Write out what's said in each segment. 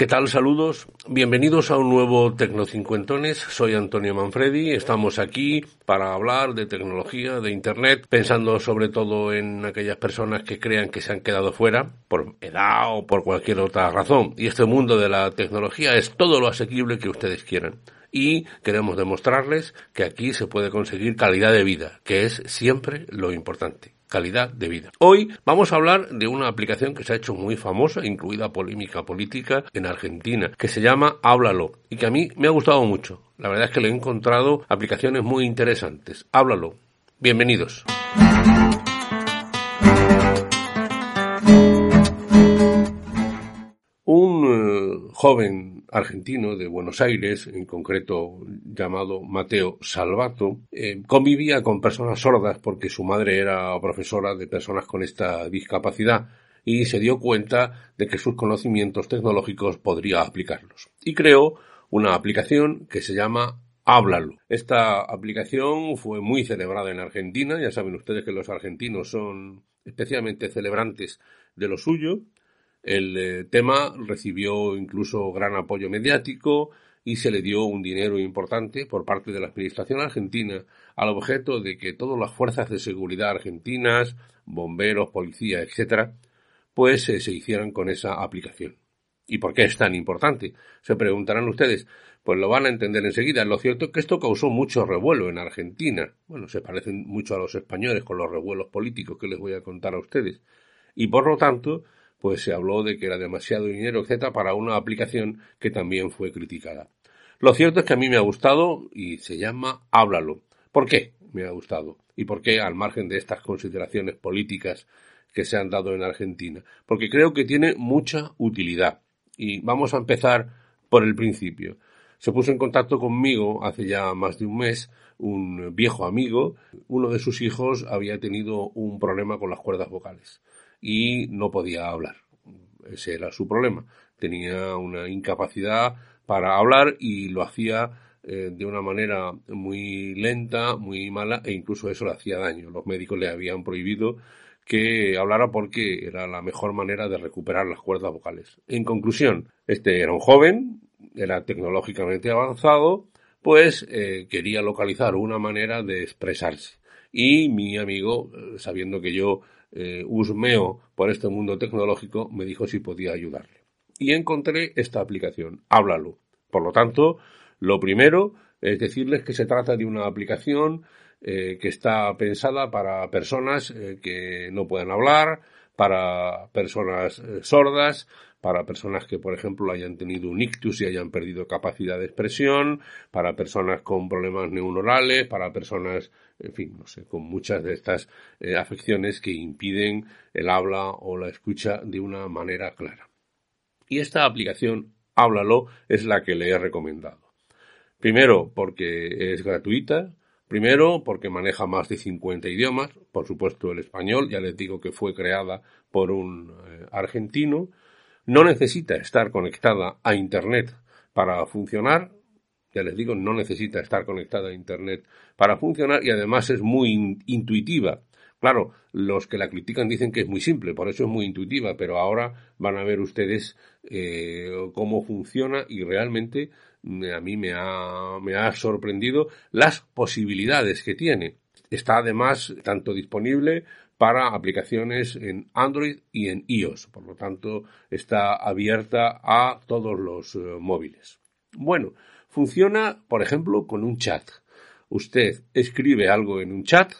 ¿Qué tal? Saludos. Bienvenidos a un nuevo Tecnocincuentones. Soy Antonio Manfredi. Estamos aquí para hablar de tecnología, de Internet, pensando sobre todo en aquellas personas que crean que se han quedado fuera por edad o por cualquier otra razón. Y este mundo de la tecnología es todo lo asequible que ustedes quieran. Y queremos demostrarles que aquí se puede conseguir calidad de vida, que es siempre lo importante calidad de vida. Hoy vamos a hablar de una aplicación que se ha hecho muy famosa, incluida polémica política en Argentina, que se llama Háblalo y que a mí me ha gustado mucho. La verdad es que le he encontrado aplicaciones muy interesantes. Háblalo. Bienvenidos. Un eh, joven argentino de Buenos Aires, en concreto llamado Mateo Salvato, eh, convivía con personas sordas porque su madre era profesora de personas con esta discapacidad y se dio cuenta de que sus conocimientos tecnológicos podría aplicarlos. Y creó una aplicación que se llama Háblalo. Esta aplicación fue muy celebrada en Argentina. Ya saben ustedes que los argentinos son especialmente celebrantes de lo suyo. El eh, tema recibió incluso gran apoyo mediático y se le dio un dinero importante por parte de la Administración argentina al objeto de que todas las fuerzas de seguridad argentinas, bomberos, policía, etcétera, pues eh, se hicieran con esa aplicación. ¿Y por qué es tan importante? Se preguntarán ustedes. Pues lo van a entender enseguida. Lo cierto es que esto causó mucho revuelo en Argentina. Bueno, se parecen mucho a los españoles con los revuelos políticos que les voy a contar a ustedes. Y por lo tanto, pues se habló de que era demasiado dinero, etcétera, para una aplicación que también fue criticada. Lo cierto es que a mí me ha gustado y se llama Háblalo. ¿Por qué me ha gustado? ¿Y por qué, al margen de estas consideraciones políticas que se han dado en Argentina? Porque creo que tiene mucha utilidad. Y vamos a empezar por el principio. Se puso en contacto conmigo hace ya más de un mes un viejo amigo. Uno de sus hijos había tenido un problema con las cuerdas vocales y no podía hablar. Ese era su problema. Tenía una incapacidad para hablar y lo hacía eh, de una manera muy lenta, muy mala e incluso eso le hacía daño. Los médicos le habían prohibido que hablara porque era la mejor manera de recuperar las cuerdas vocales. En conclusión, este era un joven, era tecnológicamente avanzado, pues eh, quería localizar una manera de expresarse. Y mi amigo, eh, sabiendo que yo eh, husmeo por este mundo tecnológico, me dijo si podía ayudarle. Y encontré esta aplicación, Háblalo. Por lo tanto, lo primero es decirles que se trata de una aplicación eh, que está pensada para personas eh, que no pueden hablar, para personas eh, sordas, para personas que, por ejemplo, hayan tenido un ictus y hayan perdido capacidad de expresión, para personas con problemas neuronales, para personas, en fin, no sé, con muchas de estas eh, afecciones que impiden el habla o la escucha de una manera clara. Y esta aplicación, Háblalo, es la que le he recomendado. Primero, porque es gratuita. Primero, porque maneja más de 50 idiomas. Por supuesto, el español. Ya les digo que fue creada por un eh, argentino. No necesita estar conectada a Internet para funcionar. Ya les digo, no necesita estar conectada a Internet para funcionar y además es muy in intuitiva. Claro, los que la critican dicen que es muy simple, por eso es muy intuitiva, pero ahora van a ver ustedes eh, cómo funciona y realmente a mí me ha, me ha sorprendido las posibilidades que tiene. Está además tanto disponible para aplicaciones en Android y en iOS. Por lo tanto, está abierta a todos los eh, móviles. Bueno, funciona, por ejemplo, con un chat. Usted escribe algo en un chat,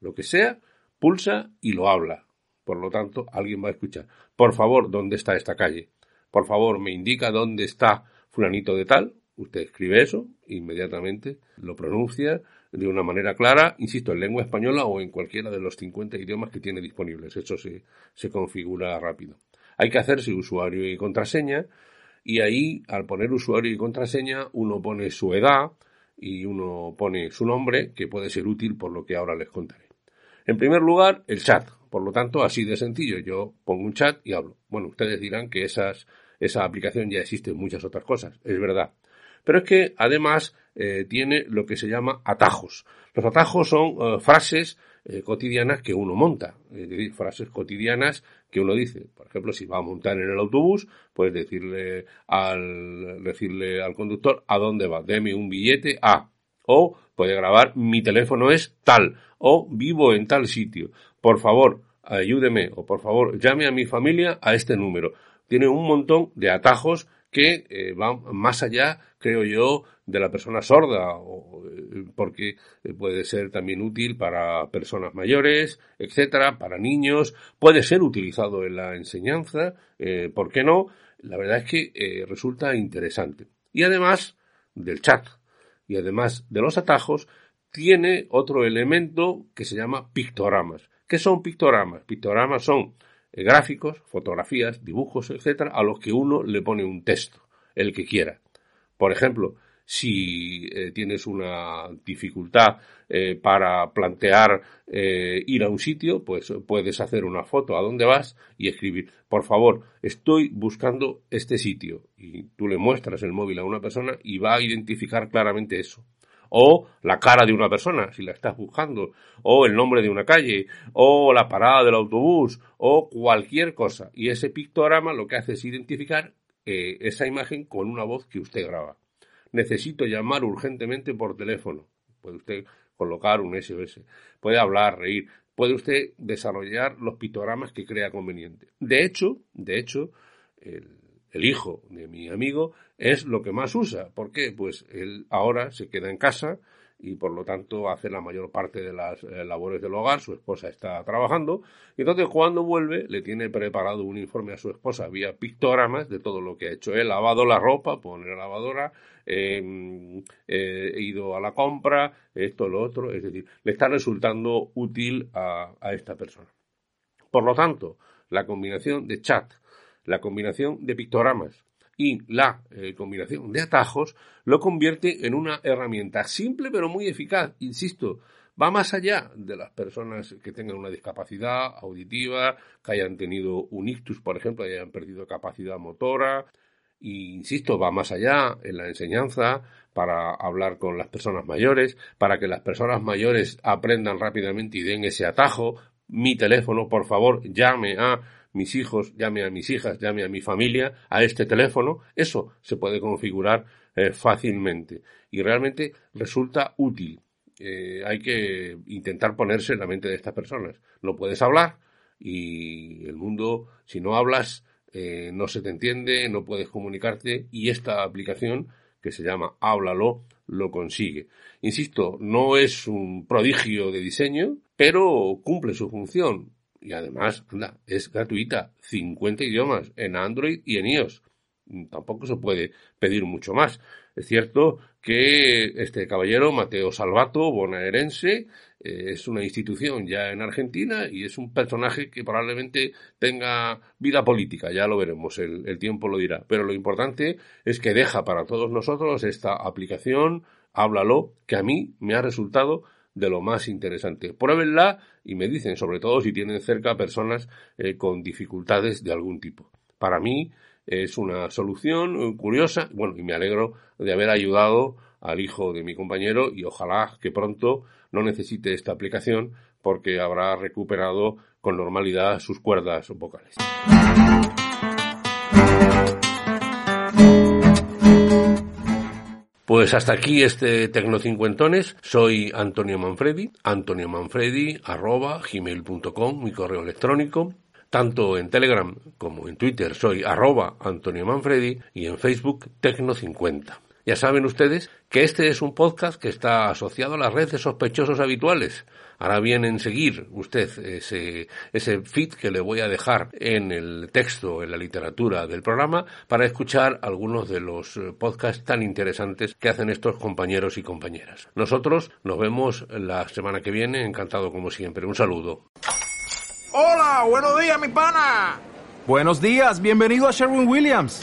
lo que sea, pulsa y lo habla. Por lo tanto, alguien va a escuchar. Por favor, ¿dónde está esta calle? Por favor, me indica dónde está fulanito de tal. Usted escribe eso, inmediatamente lo pronuncia de una manera clara, insisto, en lengua española o en cualquiera de los 50 idiomas que tiene disponibles. Eso se, se configura rápido. Hay que hacerse usuario y contraseña y ahí, al poner usuario y contraseña, uno pone su edad y uno pone su nombre, que puede ser útil por lo que ahora les contaré. En primer lugar, el chat. Por lo tanto, así de sencillo, yo pongo un chat y hablo. Bueno, ustedes dirán que esas, esa aplicación ya existe en muchas otras cosas. Es verdad. Pero es que además eh, tiene lo que se llama atajos. Los atajos son eh, frases eh, cotidianas que uno monta, es decir, frases cotidianas que uno dice. Por ejemplo, si va a montar en el autobús, puedes decirle al, decirle al conductor a dónde va, deme un billete a, o puede grabar mi teléfono es tal, o vivo en tal sitio, por favor, ayúdeme, o por favor, llame a mi familia a este número. Tiene un montón de atajos que eh, van más allá, creo yo, de la persona sorda, o, eh, porque eh, puede ser también útil para personas mayores, etcétera, para niños, puede ser utilizado en la enseñanza, ¿por qué no? La verdad es que resulta interesante. Y además del chat, y además de los atajos, tiene otro elemento que se llama pictogramas. ¿Qué son pictogramas? Pictogramas son eh, gráficos, fotografías, dibujos, etcétera, a los que uno le pone un texto, el que quiera. Por ejemplo, si eh, tienes una dificultad eh, para plantear ir a un sitio, pues puedes hacer una foto a dónde vas y escribir, por favor, estoy buscando este sitio. Y tú le muestras el móvil a una persona y va a identificar claramente eso o la cara de una persona, si la estás buscando, o el nombre de una calle, o la parada del autobús, o cualquier cosa. Y ese pictograma lo que hace es identificar eh, esa imagen con una voz que usted graba. Necesito llamar urgentemente por teléfono. Puede usted colocar un SOS. Puede hablar, reír. Puede usted desarrollar los pictogramas que crea conveniente. De hecho, de hecho, el el hijo de mi amigo, es lo que más usa. ¿Por qué? Pues él ahora se queda en casa y por lo tanto hace la mayor parte de las eh, labores del hogar, su esposa está trabajando, y entonces cuando vuelve le tiene preparado un informe a su esposa vía pictogramas de todo lo que ha hecho. He lavado la ropa, pone la lavadora, he ido a la compra, esto, lo otro, es decir, le está resultando útil a esta persona. Por lo tanto, la combinación de chat, la combinación de pictogramas y la eh, combinación de atajos lo convierte en una herramienta simple pero muy eficaz. Insisto, va más allá de las personas que tengan una discapacidad auditiva, que hayan tenido un ictus, por ejemplo, que hayan perdido capacidad motora. Y, insisto, va más allá en la enseñanza para hablar con las personas mayores, para que las personas mayores aprendan rápidamente y den ese atajo. Mi teléfono, por favor, llame a mis hijos, llame a mis hijas, llame a mi familia a este teléfono, eso se puede configurar eh, fácilmente y realmente resulta útil. Eh, hay que intentar ponerse en la mente de estas personas. No puedes hablar y el mundo, si no hablas, eh, no se te entiende, no puedes comunicarte y esta aplicación que se llama Háblalo lo consigue. Insisto, no es un prodigio de diseño, pero cumple su función y además, anda, es gratuita, 50 idiomas en Android y en iOS. Tampoco se puede pedir mucho más. Es cierto que este caballero, Mateo Salvato, bonaerense, eh, es una institución ya en Argentina y es un personaje que probablemente tenga vida política, ya lo veremos, el, el tiempo lo dirá. Pero lo importante es que deja para todos nosotros esta aplicación, háblalo, que a mí me ha resultado de lo más interesante. Pruébenla y me dicen, sobre todo si tienen cerca personas eh, con dificultades de algún tipo. Para mí es una solución curiosa, bueno, y me alegro de haber ayudado al hijo de mi compañero y ojalá que pronto no necesite esta aplicación porque habrá recuperado con normalidad sus cuerdas vocales. Pues hasta aquí este Tecnocincuentones. Soy Antonio Manfredi, Antonio Manfredi arroba gmail.com, mi correo electrónico. Tanto en Telegram como en Twitter soy arroba Antonio Manfredi y en Facebook Tecno50. Ya saben ustedes que este es un podcast que está asociado a las redes de sospechosos habituales. Ahora bien en seguir usted ese, ese feed que le voy a dejar en el texto, en la literatura del programa, para escuchar algunos de los eh, podcasts tan interesantes que hacen estos compañeros y compañeras. Nosotros nos vemos la semana que viene, encantado como siempre. Un saludo. Hola, buenos días, mi pana. Buenos días, bienvenido a Sherwin Williams.